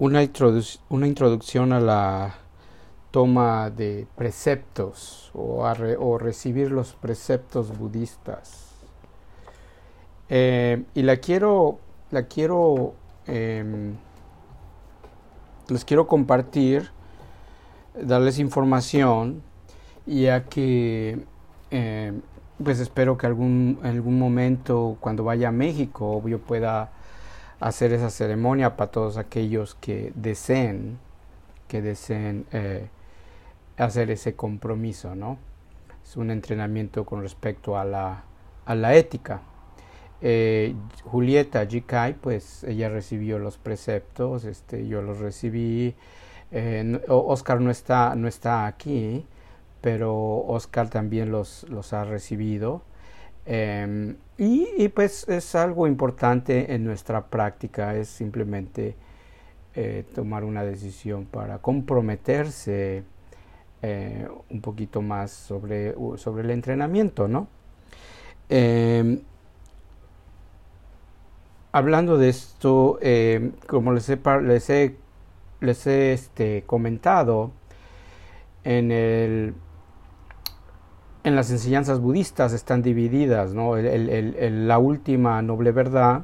una, una introducción a la toma de preceptos o, o recibir los preceptos budistas. Eh, y la quiero, la quiero, eh, les quiero compartir, darles información, ya que eh, pues espero que algún, algún momento cuando vaya a México yo pueda hacer esa ceremonia para todos aquellos que deseen, que deseen eh, hacer ese compromiso, ¿no? Es un entrenamiento con respecto a la, a la ética. Eh, Julieta Jikai, pues ella recibió los preceptos, este, yo los recibí. Eh, Oscar no está, no está aquí, pero Oscar también los, los ha recibido. Em, y, pues es algo importante en nuestra práctica, es simplemente eh, tomar una decisión para comprometerse eh, un poquito más sobre, sobre el entrenamiento, ¿no? Em, hablando de esto, em, como les he, les he, les he comentado, en el en las enseñanzas budistas están divididas, ¿no? la última noble verdad,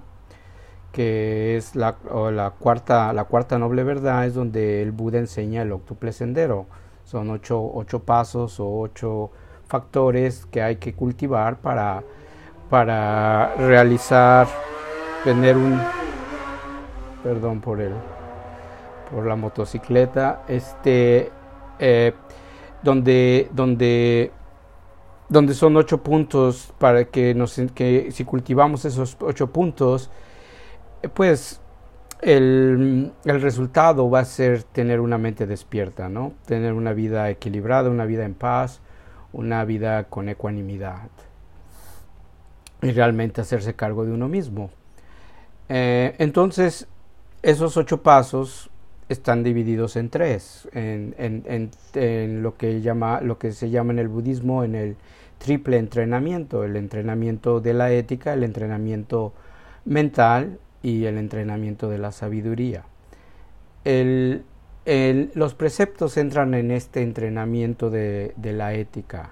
que es la, la, cuarta, la cuarta noble verdad, es donde el Buda enseña el octuple sendero. Son ocho, ocho pasos o ocho factores que hay que cultivar para, para realizar, tener un, perdón por el, por la motocicleta, este, eh, donde, donde donde son ocho puntos para que, nos, que si cultivamos esos ocho puntos, eh, pues el, el, resultado va a ser tener una mente despierta, ¿no? Tener una vida equilibrada, una vida en paz, una vida con ecuanimidad. Y realmente hacerse cargo de uno mismo. Eh, entonces, esos ocho pasos están divididos en tres, en, en, en, lo, que llama, lo que se llama en el budismo en el triple entrenamiento, el entrenamiento de la ética, el entrenamiento mental y el entrenamiento de la sabiduría. Los preceptos entran en este entrenamiento de, la ética,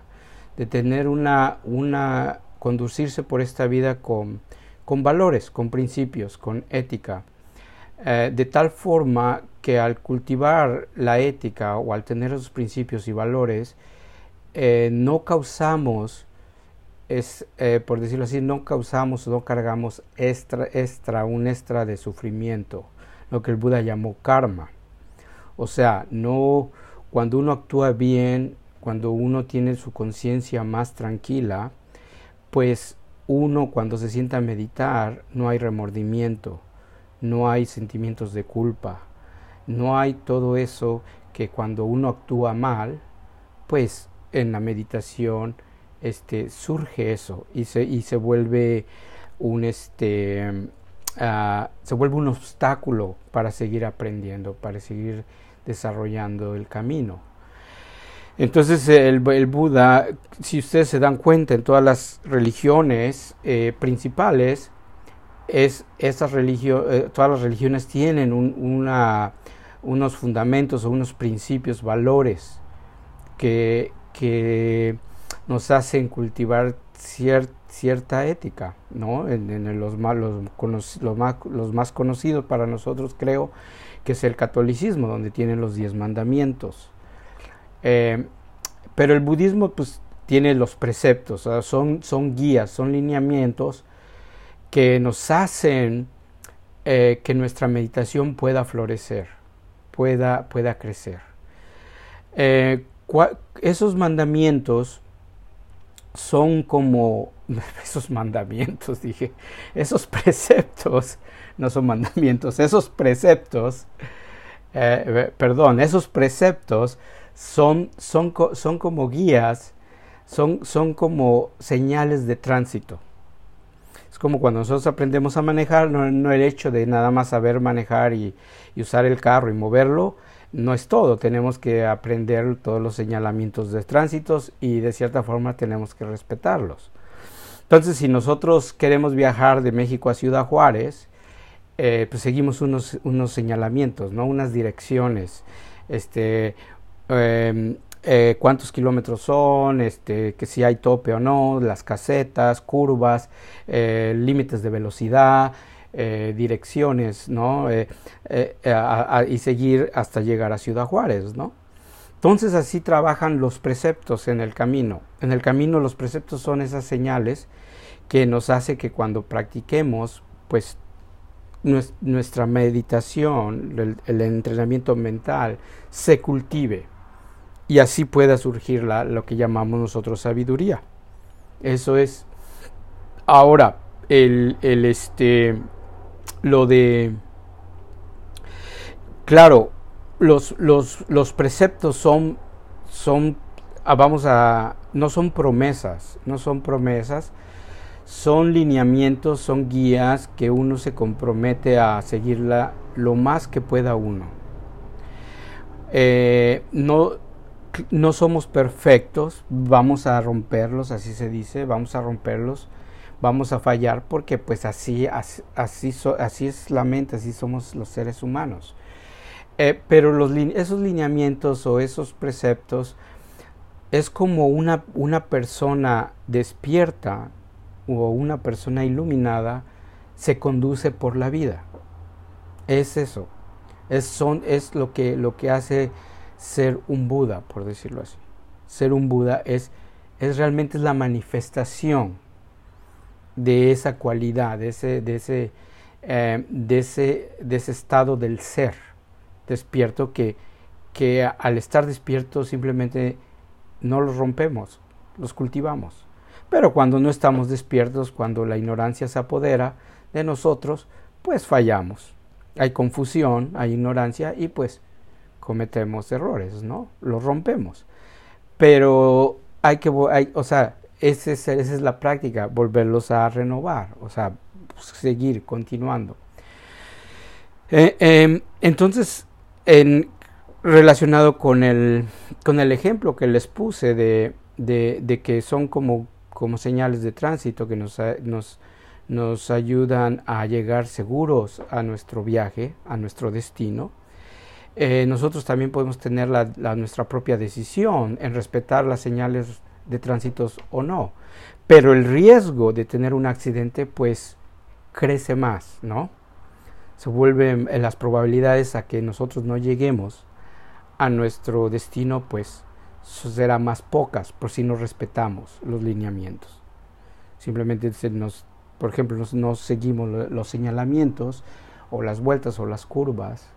de tener una, una, conducirse por esta vida con, con valores, con principios, con ética, eh, de tal forma que al cultivar la ética o al tener esos principios y valores, eh, no causamos, es, eh, por decirlo así, no causamos, no cargamos extra, extra, un extra de sufrimiento, lo que el Buda llamó karma. O sea, no, cuando uno actúa bien, cuando uno tiene su conciencia más tranquila, pues uno cuando se sienta a meditar no hay remordimiento, no hay sentimientos de culpa, no hay todo eso que cuando uno actúa mal, pues en la meditación este, surge eso y se, y se vuelve un este ah, se vuelve un obstáculo para seguir aprendiendo, para seguir desarrollando el camino. Entonces el, Buda, si ustedes se dan cuenta en todas las religiones eh, principales, es esas religio eh, todas las religiones tienen una, unos fundamentos o unos principios, valores que, que nos hacen cultivar cierta ética, ¿no? En, los, más, los, más, los más conocidos para nosotros creo que es el catolicismo, donde tienen los diez mandamientos. Eh, pero el budismo pues tiene los preceptos, son, son guías, son lineamientos que nos hacen eh, que nuestra meditación pueda florecer, pueda, pueda crecer. Eh, esos mandamientos son como esos mandamientos, dije, esos preceptos, no son mandamientos, esos preceptos, eh, perdón, esos preceptos son, son, son como guías, son, son como señales de tránsito. Es como cuando nosotros aprendemos a manejar, no, el hecho de nada más saber manejar y usar el carro y moverlo, no es todo, tenemos que aprender todos los señalamientos de tránsitos y de cierta forma tenemos que respetarlos. Entonces, si nosotros queremos viajar de México a Ciudad Juárez, eh, pues seguimos unos, unos señalamientos, ¿no? Unas direcciones, este, em, eh, cuántos kilómetros son, este, que si hay tope o no, las casetas, curvas, eh, límites de velocidad, eh, direcciones, ¿no? y seguir hasta llegar a Ciudad Juárez, ¿no? Entonces así trabajan los preceptos en el camino. En el camino los preceptos son esas señales que nos hace que cuando practiquemos, pues nuestra meditación, el, entrenamiento mental se cultive y así pueda surgir lo que llamamos nosotros sabiduría. Eso es. Ahora, el este, lo de, claro, los, los, los preceptos son, son, ah, vamos a, no son promesas, no son promesas, son lineamientos, son guías que uno se compromete a seguirla lo más que pueda uno. Eh, no, no somos perfectos, vamos a romperlos, así se dice, vamos a romperlos, vamos a fallar porque pues así, así, así, es la mente, así somos los seres humanos. Eh, pero los, esos lineamientos o esos preceptos es como una, una persona despierta o una persona iluminada se conduce por la vida. Es eso. Es, son, es lo, que, lo que hace ser un Buda, por decirlo así. Ser un Buda es, es realmente la manifestación de esa cualidad, de ese, de ese, eh, de ese, de ese estado del ser despierto que, que al estar despierto simplemente no los rompemos, los cultivamos. Pero cuando no estamos despiertos, cuando la ignorancia se apodera de nosotros, pues fallamos. Hay confusión, hay ignorancia y pues cometemos errores, ¿no? Los rompemos. Pero hay que, hay, o sea, ese esa es la práctica, volverlos a renovar, o sea, seguir continuando. Eh, em, entonces, en, relacionado con el, con el ejemplo que les puse de, de, que son como, como, señales de tránsito que nos, nos, nos ayudan a llegar seguros a nuestro viaje, a nuestro destino, eh, nosotros también podemos tener nuestra propia decisión en respetar las señales de tránsitos o no. Pero el riesgo de tener un accidente pues crece más, ¿no? Se vuelven eh, las probabilidades a que nosotros no lleguemos a nuestro destino pues será más pocas por si no respetamos los lineamientos. Simplemente nos, por ejemplo, no seguimos los señalamientos o las vueltas o las curvas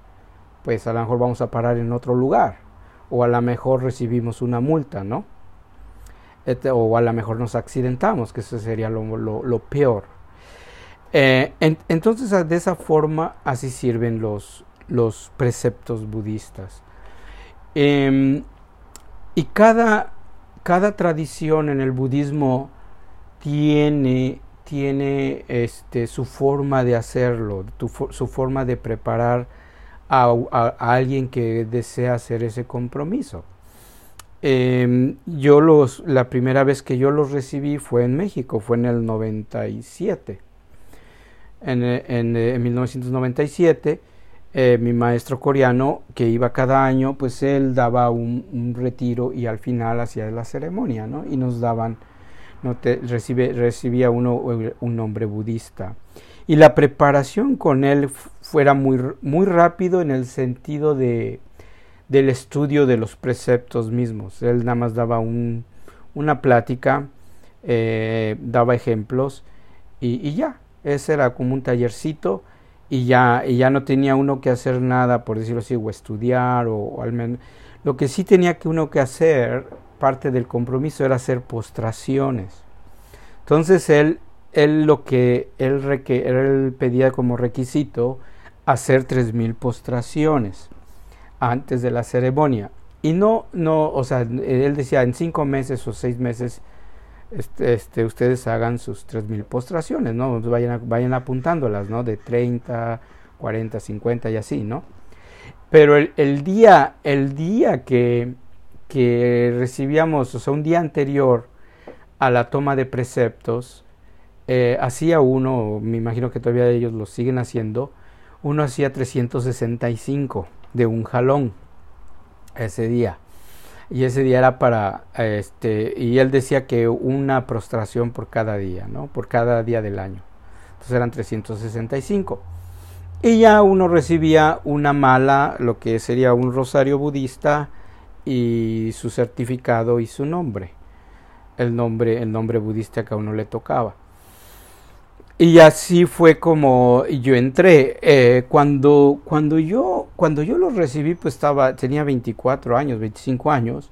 pues a lo mejor vamos a parar en otro lugar o a lo mejor recibimos una multa, ¿no? O a lo mejor nos accidentamos, que eso sería lo, peor. Eh, entonces de esa forma así sirven los, los preceptos budistas. Em, y cada, cada tradición en el budismo tiene, tiene este, su forma de hacerlo, su forma de preparar a, alguien que desea hacer ese compromiso. Em, yo los, la primera vez que yo los recibí fue en México, fue en el 97. En, en, 1997, eh, mi maestro coreano, que iba cada año, pues él daba un, retiro y al final hacía la ceremonia, ¿no? Y nos daban, no te, recibe, recibía uno un nombre budista y la preparación con él fuera muy, muy rápido en el sentido de, del estudio de los preceptos mismos. Él nada más daba un, una plática, eh, daba ejemplos y, ya, ese era como un tallercito y ya, y ya no tenía uno que hacer nada, por decirlo así, o estudiar o, al menos... Lo que sí tenía que uno que hacer, parte del compromiso, era hacer postraciones. Entonces él él lo que él, él pedía como requisito hacer tres mil postraciones antes de la ceremonia. Y no, no, o sea, él decía en cinco meses o seis meses este, este ustedes hagan sus tres mil postraciones, ¿no? Vayan, vayan apuntándolas, ¿no? De 30, 40, 50 y así, ¿no? Pero el, el día, el día que, que recibíamos, o sea, un día anterior a la toma de preceptos, eh, hacía uno, me imagino que todavía ellos lo siguen haciendo, uno hacía 365 de un jalón ese día. Y ese día era para, este, y él decía que una prostración por cada día, ¿no? Por cada día del año. Entonces eran 365. Y ya uno recibía una mala, lo que sería un rosario budista y su certificado y su nombre. El nombre, el nombre budista que a uno le tocaba. Y así fue como yo entré. Eh, cuando, cuando, yo, cuando yo lo recibí, pues estaba, tenía 24 años, 25 años.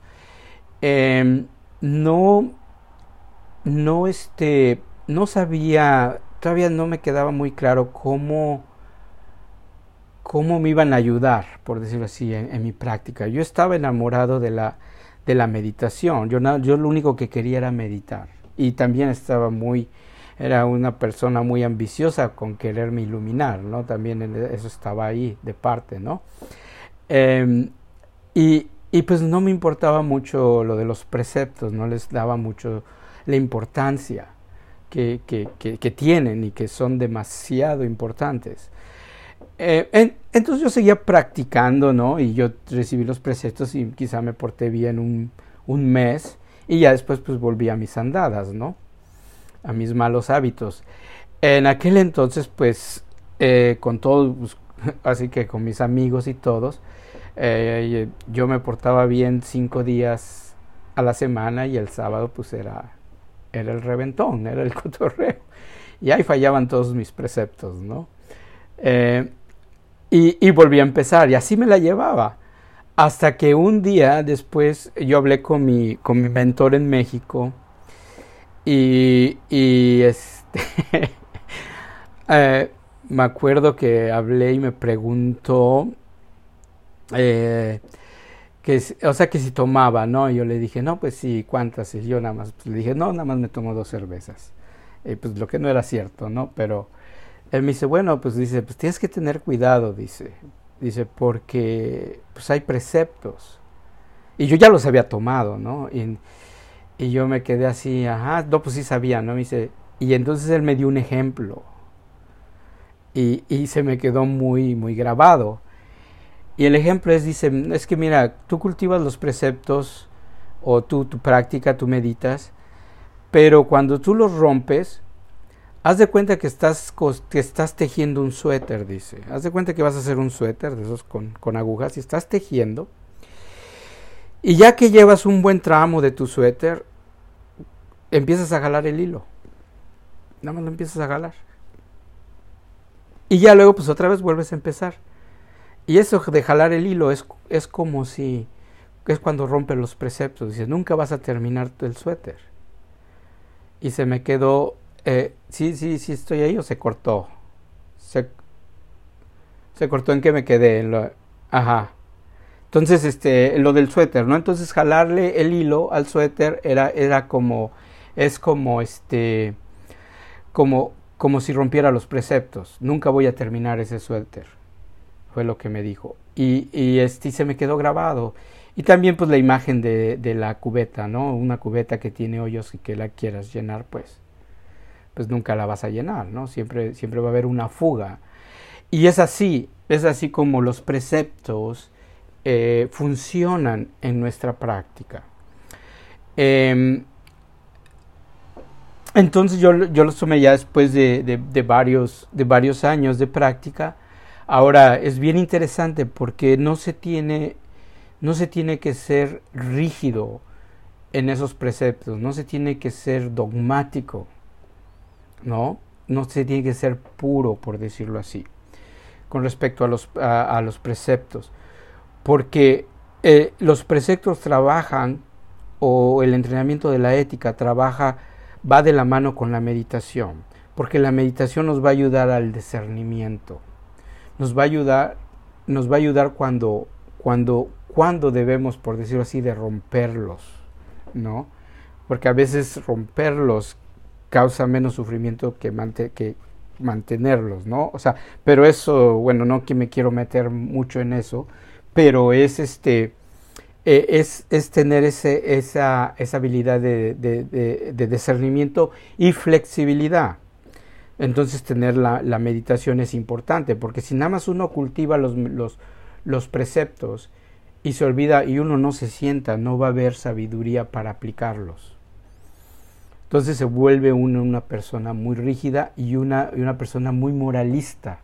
Em, no, no, este, no sabía, todavía no me quedaba muy claro cómo, cómo me iban a ayudar, por decirlo así, en, mi práctica. Yo estaba enamorado de la, de la meditación. Yo, yo lo único que quería era meditar. Y también estaba muy era una persona muy ambiciosa con quererme iluminar, ¿no? También eso estaba ahí de parte, ¿no? Em, y, y, pues no me importaba mucho lo de los preceptos, no les daba mucho la importancia que, que, que, tienen y que son demasiado importantes. Eh, entonces yo seguía practicando, ¿no? Y yo recibí los preceptos y quizá me porté bien un, un mes y ya después pues volví a mis andadas, ¿no? A mis malos hábitos. En aquel entonces, pues, eh, con todos, pues, así que con mis amigos y todos, eh, yo me portaba bien cinco días a la semana y el sábado, pues, era, era el reventón, era el cotorreo. Y ahí fallaban todos mis preceptos, ¿no? Eh, y, y volví a empezar, y así me la llevaba. Hasta que un día después yo hablé con mi, con mi mentor en México, y, y este, eh, me acuerdo que hablé y me preguntó, eh, que, o sea, que si tomaba, ¿no? Y yo le dije, no, pues sí, ¿cuántas? Y yo nada más, pues, le dije, no, nada más me tomo dos cervezas. Y pues lo que no era cierto, ¿no? Pero él me dice, bueno, pues dice, pues tienes que tener cuidado, dice, dice, porque pues hay preceptos. Y yo ya los había tomado, ¿no? Y, y yo me quedé así, ajá, no, pues sí sabía, ¿no? Me dice, y entonces él me dio un ejemplo. Y, y se me quedó muy, muy grabado. Y el ejemplo es, dice, es que mira, tú cultivas los preceptos o tú, tu práctica, tú meditas, pero cuando tú los rompes, haz de cuenta que estás, que estás tejiendo un suéter, dice. Haz de cuenta que vas a hacer un suéter de esos con, con agujas y estás tejiendo y ya que llevas un buen tramo de tu suéter, empiezas a jalar el hilo. Nada más lo empiezas a jalar. Y ya luego pues otra vez vuelves a empezar. Y eso de jalar el hilo es, es como si es cuando rompes los preceptos. Dices, nunca vas a terminar el suéter. Y se me quedó, eh, sí, sí, sí estoy ahí o se cortó. Se, se cortó en que me quedé. En ajá. Entonces, este, lo del suéter, ¿no? Entonces, jalarle el hilo al suéter era, era como, es como, este, como, como si rompiera los preceptos. Nunca voy a terminar ese suéter, fue lo que me dijo. Y, este, se me quedó grabado. Y también, pues, la imagen de, de la cubeta, ¿no? Una cubeta que tiene hoyos y que la quieras llenar, pues, pues nunca la vas a llenar, ¿no? Siempre, siempre va a haber una fuga. Y es así, es así como los preceptos eh, funcionan en nuestra práctica. Em, entonces yo, yo lo tomé ya después de, varios, de varios años de práctica. Ahora es bien interesante porque no se tiene, no se tiene que ser rígido en esos preceptos, no se tiene que ser dogmático, ¿no? No se tiene que ser puro, por decirlo así, con respecto a los, a los preceptos porque eh, los preceptos trabajan o el entrenamiento de la ética trabaja, va de la mano con la meditación, porque la meditación nos va a ayudar al discernimiento, nos va a ayudar, nos va a ayudar cuando, cuando, cuando debemos, por decirlo así, de romperlos, ¿no? Porque a veces romperlos causa menos sufrimiento que, que mantenerlos, ¿no? O sea, pero eso, bueno, no que me quiero meter mucho en eso, pero es este eh, es, es, tener ese, esa, esa habilidad de, de, de, discernimiento y flexibilidad. Entonces tener la, la, meditación es importante, porque si nada más uno cultiva los, los, los preceptos y se olvida y uno no se sienta, no va a haber sabiduría para aplicarlos. Entonces se vuelve uno una persona muy rígida y una, una persona muy moralista,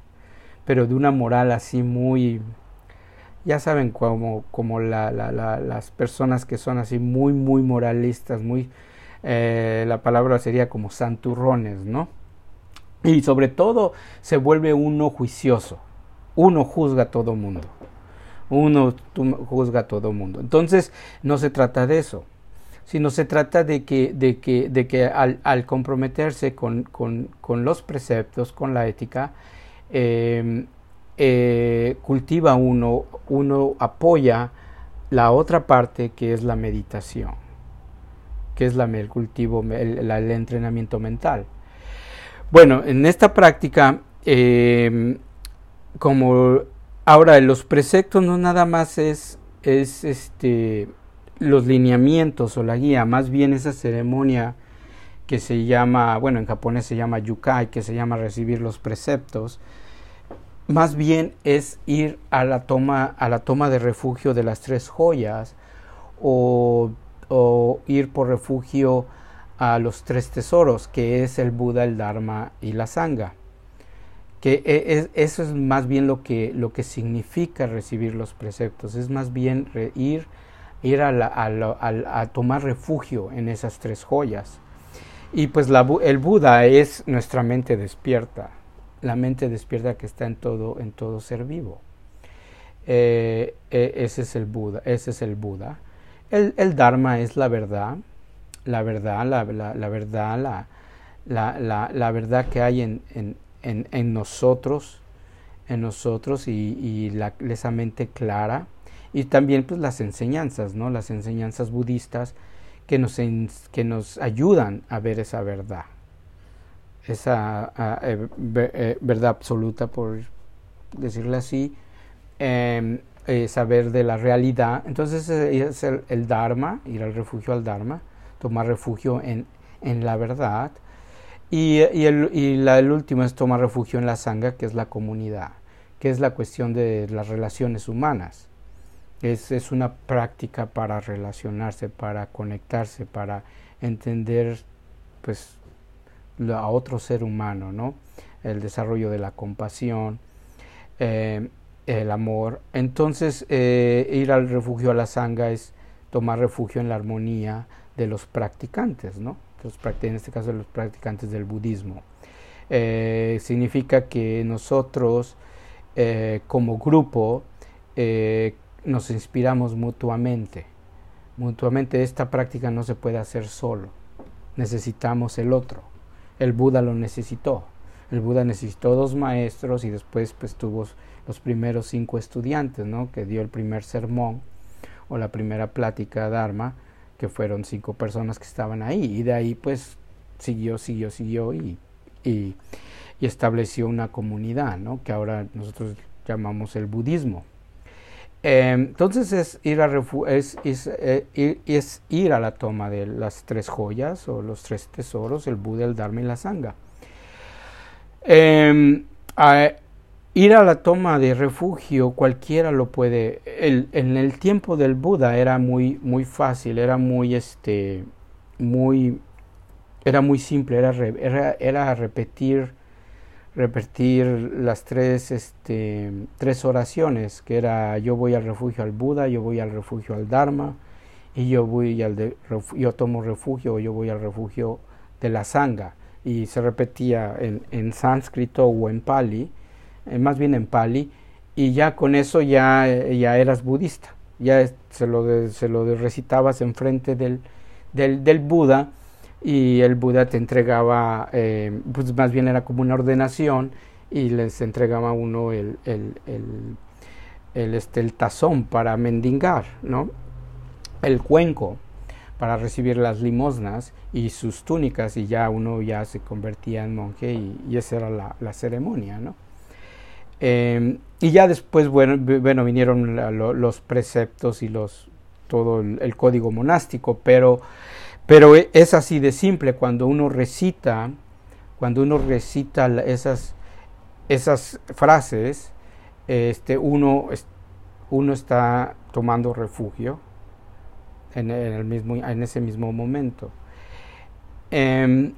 pero de una moral así muy, ya saben, como, como la, la, las personas que son así muy, muy moralistas, muy, eh, la palabra sería como santurrones, ¿no? Y sobre todo se vuelve uno juicioso, uno juzga a todo mundo, uno juzga a todo mundo. Entonces no se trata de eso, sino se trata de que, de que, de que al, al comprometerse con, con, con, los preceptos, con la ética, eh, eh, cultiva uno, uno apoya la otra parte que es la meditación, que es la, el cultivo, el, entrenamiento mental. Bueno, en esta práctica, eh, como ahora los preceptos no nada más es, es este, los lineamientos o la guía, más bien esa ceremonia que se llama, bueno, en japonés se llama yukai, que se llama recibir los preceptos, más bien es ir a la toma, a la toma de refugio de las tres joyas o, ir por refugio a los tres tesoros, que es el Buda, el Dharma y la Sangha. Que e, eso es más bien lo que, lo que significa recibir los preceptos, es más bien ir, ir a, a, tomar refugio en esas tres joyas. Y pues la, el Buda es nuestra mente despierta, la mente despierta que está en todo, en todo ser vivo. Eh, eh, ese es el Buda, ese es el Buda. El, el Dharma es la verdad, la verdad, la, la, verdad, la, la, verdad que hay en, en, en, nosotros, en nosotros y, y esa mente clara y también pues las enseñanzas, ¿no? Las enseñanzas budistas que nos, que nos ayudan a ver esa verdad esa eh, eh, verdad absoluta, por decirle así, em, eh, saber de la realidad. Entonces es el, Dharma, ir al refugio al Dharma, tomar refugio en, en la verdad. Y, y, el, y la, el, último es tomar refugio en la sangha, que es la comunidad, que es la cuestión de las relaciones humanas. Es, es una práctica para relacionarse, para conectarse, para entender pues a otro ser humano, ¿no? El desarrollo de la compasión, eh, el amor. Entonces, eh, ir al refugio a la sanga es tomar refugio en la armonía de los practicantes, ¿no? en este caso, los practicantes del budismo. Eh, significa que nosotros, como grupo, nos inspiramos mutuamente. Mutuamente esta práctica no se puede hacer solo. Necesitamos el otro el Buda lo necesitó. El Buda necesitó dos maestros y después pues tuvo los primeros cinco estudiantes, ¿no? Que dio el primer sermón o la primera plática Dharma, que fueron cinco personas que estaban ahí. Y de ahí pues siguió, siguió, siguió y, y, estableció una comunidad, ¿no? Que ahora nosotros llamamos el budismo. Em, entonces es ir, a eh, es, ir a la toma de las tres joyas o los tres tesoros, el Buda, el Dharma y la Sangha. Em, ir a la toma de refugio cualquiera lo puede. en el tiempo del Buda era muy, muy fácil, era muy, este, muy, era muy simple, era, era, era repetir repetir las tres, este, tres oraciones, que era yo voy al refugio al Buda, yo voy al refugio al Dharma, y yo voy al de, yo tomo refugio, yo voy al refugio de la Sangha. Y se repetía en, en sánscrito o en pali, eh, más bien en pali, y ya con eso ya, ya eras budista, ya se lo, se lo recitabas enfrente del, del, del Buda y el Buda te entregaba, eh, pues más bien era como una ordenación y les entregaba uno el, el, el, este, el tazón para mendigar, ¿no? el cuenco para recibir las limosnas y sus túnicas y ya uno ya se convertía en monje y, esa era la, la ceremonia, ¿no? Em, y ya después, bueno, bueno vinieron los preceptos y los, todo el código monástico, pero pero e, es así de simple cuando uno recita, cuando uno recita esas, esas frases, este, uno, uno está tomando refugio en, el mismo, en ese mismo momento. Em,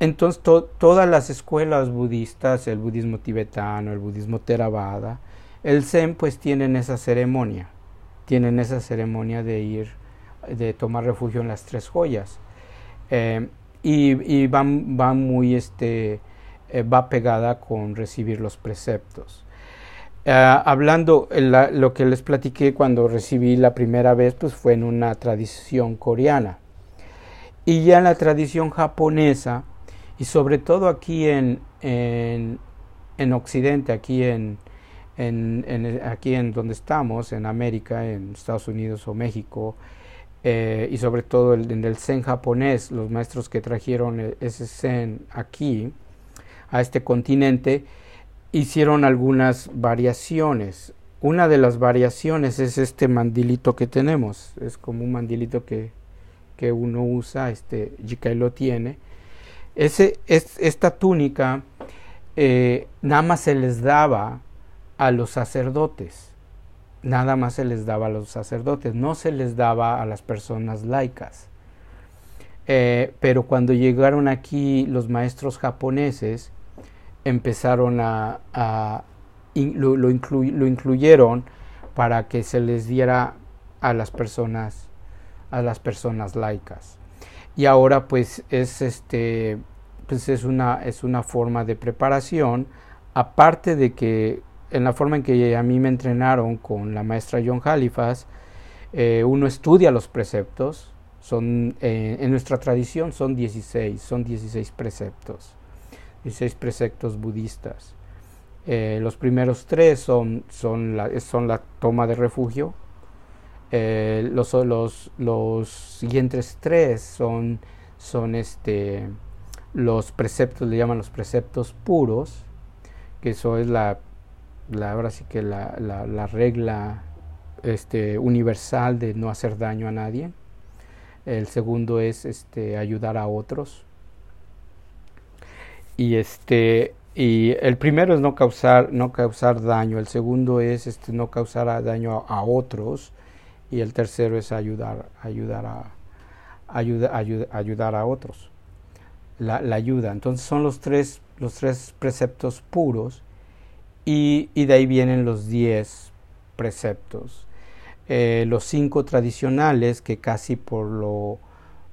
entonces todas las escuelas budistas, el budismo tibetano, el budismo theravada, el zen pues tienen esa ceremonia, tienen esa ceremonia de ir, de tomar refugio en las tres joyas. Em, y, van, muy, este, eh, va pegada con recibir los preceptos. Ah, hablando, lo que les platiqué cuando recibí la primera vez, pues fue en una tradición coreana. Y ya en la tradición japonesa, y sobre todo aquí en, en, en Occidente, aquí en, en, aquí en donde estamos, en América, en Estados Unidos o México, eh, y sobre todo en el zen japonés, los maestros que trajeron e, ese zen aquí, a este continente, hicieron algunas variaciones. Una de las variaciones es este mandilito que tenemos, es como un mandilito que, que uno usa, este Jikai lo tiene. Ese, es, esta túnica eh, nada más se les daba a los sacerdotes nada más se les daba a los sacerdotes, no se les daba a las personas laicas. Eh, pero cuando llegaron aquí los maestros japoneses, empezaron a, lo, incluyeron para que se les diera a las personas a las personas laicas y ahora pues es este pues es una es una forma de preparación aparte de que en la forma en que a mí me entrenaron con la maestra John Halifax, eh, uno estudia los preceptos, son, eh, en nuestra tradición son 16, son 16 preceptos, 16 preceptos budistas. Eh, los primeros tres son, son, la, son la toma de refugio, los, los, los siguientes tres son, son este, los preceptos, le llaman los preceptos puros, que eso es la la, ahora sí que la, la, regla este, universal de no hacer daño a nadie. El segundo es este, ayudar a otros. Y este y el primero es no causar no causar daño, el segundo es este, no causar daño a, otros y el tercero es ayudar ayudar a ayuda, ayudar a otros. La, la ayuda. Entonces son los tres los tres preceptos puros y, de ahí vienen los diez preceptos. Eh, los cinco tradicionales que casi por lo,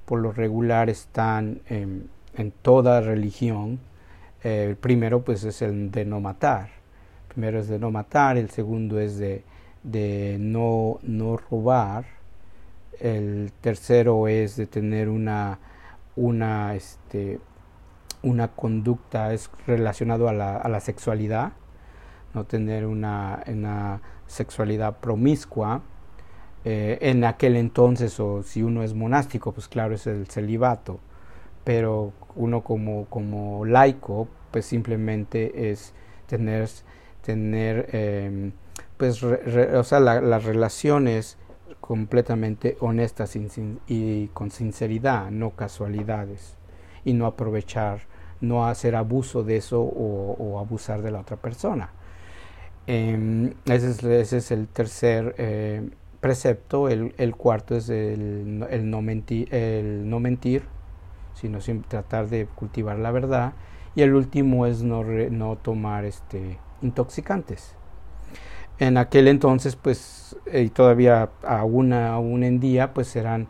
por lo regular están en, toda religión. Eh, el primero pues es el de no matar. El primero es de no matar, el segundo es de, de no, no robar, el tercero es de tener una, una, este, una conducta es relacionado a la, a la sexualidad no tener una, una sexualidad promiscua. Eh, en aquel entonces, o si uno es monástico, pues claro, es el celibato, pero uno como, como laico, pues simplemente es tener, tener em, pues, o sea, las relaciones completamente honestas y con sinceridad, no casualidades, y no aprovechar, no hacer abuso de eso o abusar de la otra persona. Em, ese, es, el tercer eh, precepto. El, cuarto es el, no mentir, el no mentir, sino tratar de cultivar la verdad. Y el último es no, no tomar este, intoxicantes. En aquel entonces, pues, y todavía aún, aún en día, pues eran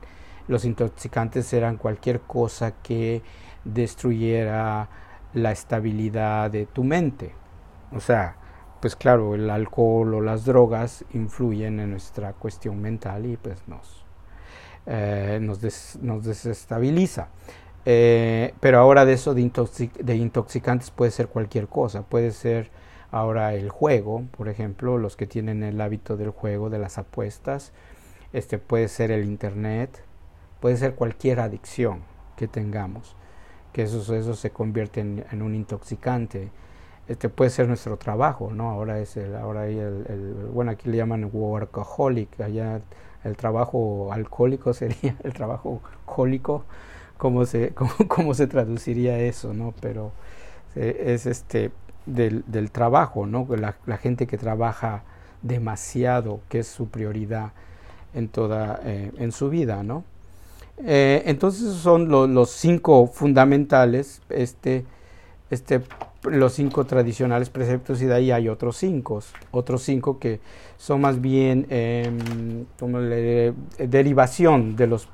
los intoxicantes eran cualquier cosa que destruyera la estabilidad de tu mente. O sea, pues claro, el alcohol o las drogas influyen en nuestra cuestión mental y pues nos, eh, nos, desestabiliza. Eh, pero ahora de eso de, de, intoxicantes puede ser cualquier cosa, puede ser ahora el juego, por ejemplo, los que tienen el hábito del juego, de las apuestas, este puede ser el internet, puede ser cualquier adicción que tengamos, que eso, eso se convierte en un intoxicante este puede ser nuestro trabajo, ¿no? Ahora es el, ahora el, el, bueno, aquí le llaman workaholic, allá el trabajo alcohólico sería el trabajo cólico, cómo se, cómo, se traduciría eso, ¿no? Pero eh, es este del, del trabajo, ¿no? La, gente que trabaja demasiado, que es su prioridad en toda, eh, en su vida, ¿no? Eh, entonces son los cinco fundamentales, este, este, los cinco tradicionales preceptos y de ahí hay otros cinco, otros cinco que son más bien eh, como derivación de los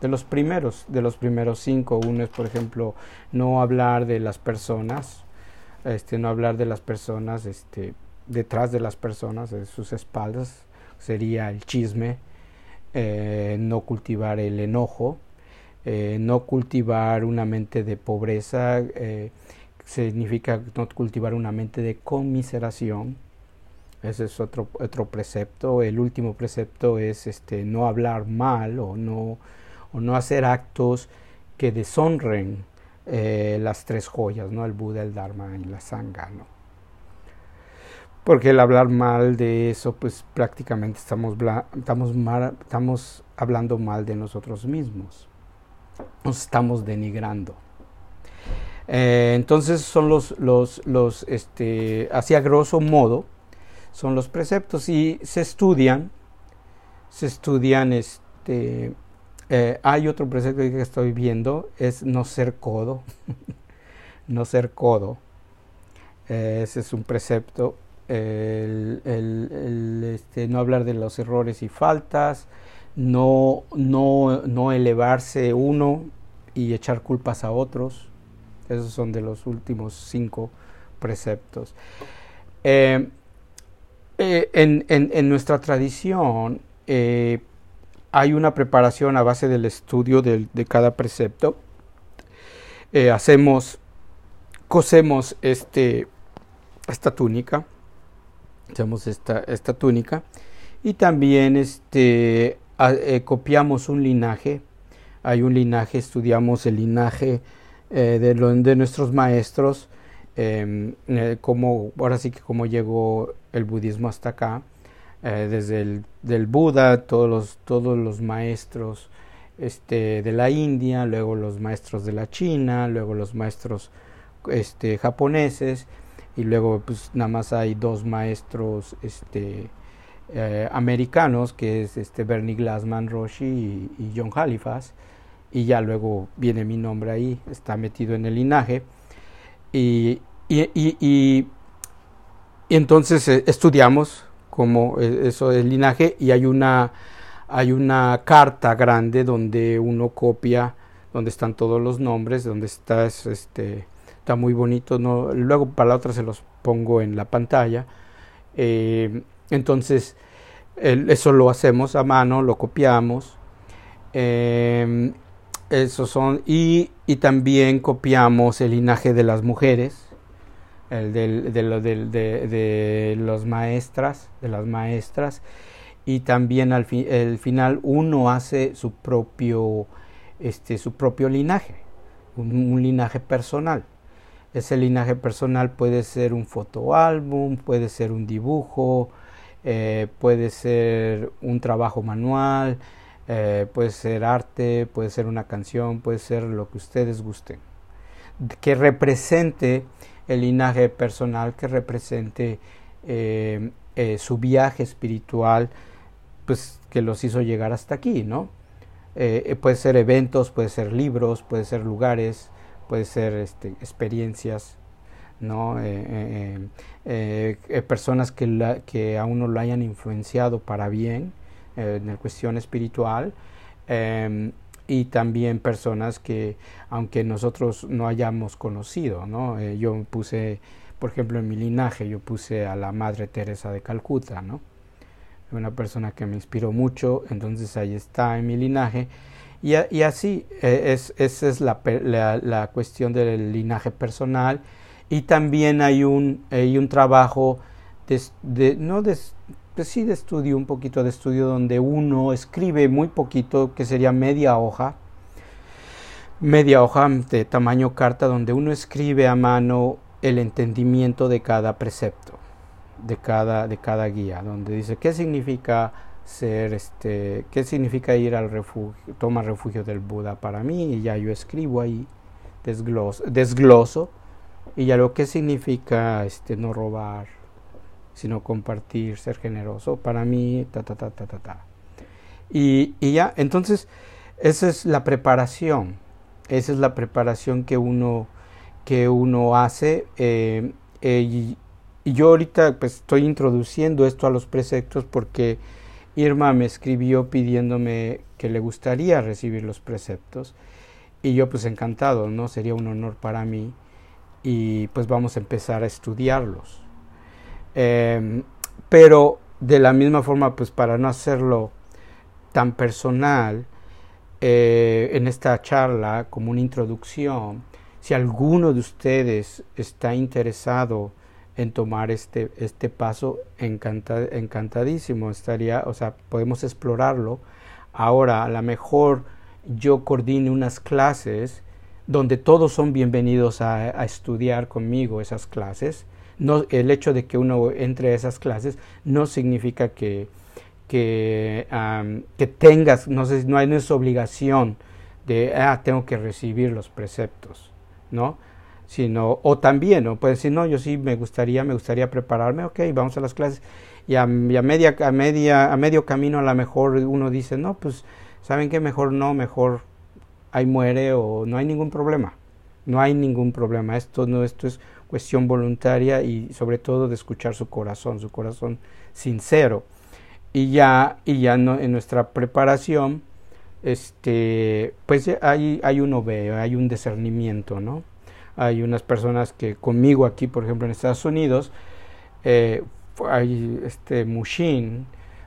de los primeros, de los primeros cinco. Uno es, por ejemplo, no hablar de las personas, este, no hablar de las personas, este, detrás de las personas, de sus espaldas, sería el chisme, eh, no cultivar el enojo, eh, no cultivar una mente de pobreza, eh, significa no cultivar una mente de conmiseración. Ese es otro, otro precepto. El último precepto es este, no hablar mal o no, o no hacer actos que deshonren las tres joyas, ¿no? el Buda, el Dharma y la Sangha. ¿no? porque el hablar mal de eso, pues prácticamente estamos, estamos, estamos hablando mal de nosotros mismos, nos estamos denigrando. Eh, entonces son los, los, los, este, así a grosso modo, son los preceptos y se estudian, se estudian, este, eh, hay otro precepto que estoy viendo, es no ser codo, no ser codo, eh, ese es un precepto el, este, no hablar de los errores y faltas, no, no, no elevarse uno y echar culpas a otros. Esos son de los últimos cinco preceptos. Eh, eh, en, en, nuestra tradición eh, hay una preparación a base del estudio de, de cada precepto. hacemos, cosemos este, esta túnica Hacemos esta, esta túnica y también este, copiamos un linaje. Hay un linaje, estudiamos el linaje eh, de, de, nuestros maestros, em, eh, como, ahora sí que cómo llegó el budismo hasta acá, desde el del Buda, todos los, todos los maestros este, de la India, luego los maestros de la China, luego los maestros este, japoneses, y luego pues nada más hay dos maestros este eh, americanos que es este Bernie Glassman Roshi y, John Halifax y ya luego viene mi nombre ahí está metido en el linaje y, y, y entonces eh, estudiamos como eh, eso del linaje y hay una hay una carta grande donde uno copia donde están todos los nombres donde está este está muy bonito. Luego para la otra se los pongo en la pantalla. Eh, entonces, eso lo hacemos a mano, lo copiamos. Esos son, y, y, también copiamos el linaje de las mujeres, el de, de, los maestras, de las maestras, y también al el final uno hace su propio, este, su propio linaje, un linaje personal. Ese linaje personal puede ser un fotoálbum, puede ser un dibujo, eh, puede ser un trabajo manual, eh, puede ser arte, puede ser una canción, puede ser lo que ustedes gusten. Que represente el linaje personal, que represente eh, su viaje espiritual, pues que los hizo llegar hasta aquí, ¿no? puede ser eventos, puede ser libros, puede ser lugares, puede ser este, experiencias, ¿no? Eh, eh, eh, personas que, la, que a uno lo hayan influenciado para bien en la cuestión espiritual em, y también personas que aunque nosotros no hayamos conocido, ¿no? yo puse, por ejemplo, en mi linaje, yo puse a la Madre Teresa de Calcuta, ¿no? Una persona que me inspiró mucho, entonces ahí está en mi linaje y, así, e, es, esa es la, la, cuestión del linaje personal. Y también hay un, hay un trabajo de, no de, sí de estudio, un poquito de estudio donde uno escribe muy poquito, que sería media hoja, media hoja de tamaño carta, donde uno escribe a mano el entendimiento de cada precepto, de cada, de cada guía, donde dice qué significa ser este qué significa ir al refugio toma refugio del Buda para mí y ya yo escribo ahí desgloso, desgloso. Y ya lo que significa este no robar sino compartir ser generoso. Para mí ta ta ta ta ta ta. Y, y ya entonces esa es la preparación. Esa es la preparación que uno que uno hace eh, eh, y, y, yo ahorita pues estoy introduciendo esto a los preceptos porque Irma me escribió pidiéndome que le gustaría recibir los preceptos. Y yo pues encantado, ¿no? Sería un honor para mí. Y pues vamos a empezar a estudiarlos. Eh, pero de la misma forma pues para no hacerlo tan personal, eh, en esta charla como una introducción, si alguno de ustedes está interesado en tomar este, este paso, encantadísimo estaría, o sea, podemos explorarlo. Ahora, a lo mejor yo coordine unas clases donde todos son bienvenidos a, estudiar conmigo esas clases. No, el hecho de que uno entre a esas clases no significa que, que, que tengas, no, sé, no hay esa obligación de, ah, tengo que recibir los preceptos, ¿no? Sino, o también, ¿no? Puede decir, no, yo sí me gustaría, me gustaría prepararme, ok, vamos a las clases, y a, media, a, media, a medio camino a lo mejor uno dice, no, pues, ¿saben qué? Mejor no, mejor ahí muere o no hay ningún problema. No hay ningún problema. Esto no, esto es cuestión voluntaria y sobre todo de escuchar su corazón, su corazón sincero y ya, y ya no, en nuestra preparación, este, pues hay, hay uno ve, hay un discernimiento, ¿no? Hay unas personas que conmigo aquí, por ejemplo, en Estados Unidos, eh, hay este Mushin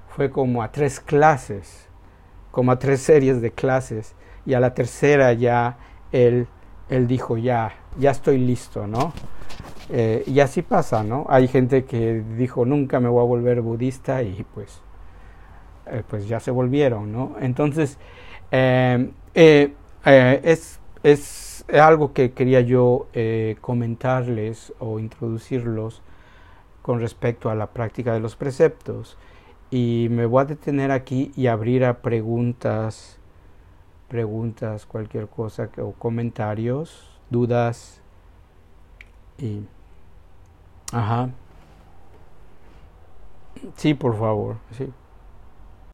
fue como a tres clases, como a tres series de clases, y a la tercera ya él, él dijo, ya, ya estoy listo, ¿no? Eh, y así pasa, ¿no? Hay gente que dijo, nunca me voy a volver budista y pues eh, pues ya se volvieron, ¿no? Entonces, eh, eh, es, es, algo que quería yo comentarles o introducirlos con respecto a la práctica de los preceptos. Y me voy a detener aquí y abrir a preguntas, preguntas, cualquier cosa o comentarios, dudas. Y, ajá. Sí, por favor, sí.